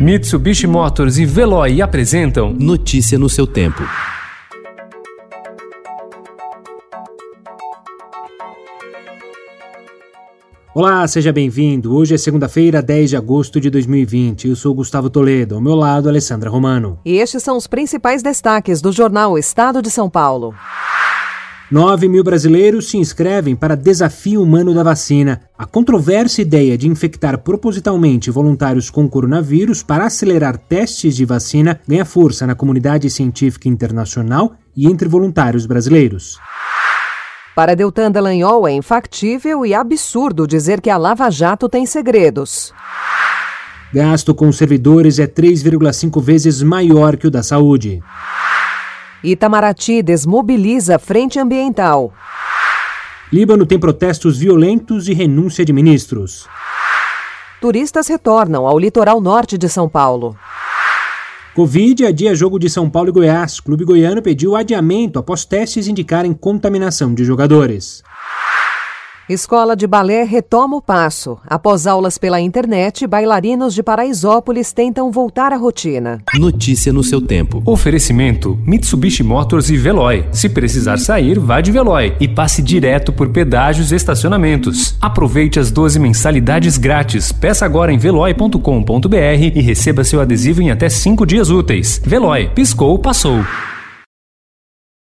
Mitsubishi Motors e Veloy apresentam Notícia no seu tempo. Olá, seja bem-vindo. Hoje é segunda-feira, 10 de agosto de 2020. Eu sou Gustavo Toledo, ao meu lado, Alessandra Romano. E estes são os principais destaques do jornal Estado de São Paulo. 9 mil brasileiros se inscrevem para desafio humano da vacina. A controversa ideia de infectar propositalmente voluntários com coronavírus para acelerar testes de vacina ganha força na comunidade científica internacional e entre voluntários brasileiros. Para Deltan Dallagnol é infactível e absurdo dizer que a Lava Jato tem segredos. Gasto com servidores é 3,5 vezes maior que o da saúde. Itamaraty desmobiliza frente ambiental. Líbano tem protestos violentos e renúncia de ministros. Turistas retornam ao litoral norte de São Paulo. Covid adia jogo de São Paulo e Goiás. Clube goiano pediu adiamento após testes indicarem contaminação de jogadores. Escola de balé retoma o passo. Após aulas pela internet, bailarinos de Paraisópolis tentam voltar à rotina. Notícia no seu tempo. Oferecimento: Mitsubishi Motors e Veloy. Se precisar sair, vá de Veloy e passe direto por pedágios e estacionamentos. Aproveite as 12 mensalidades grátis. Peça agora em veloy.com.br e receba seu adesivo em até 5 dias úteis. Veloy, piscou, passou.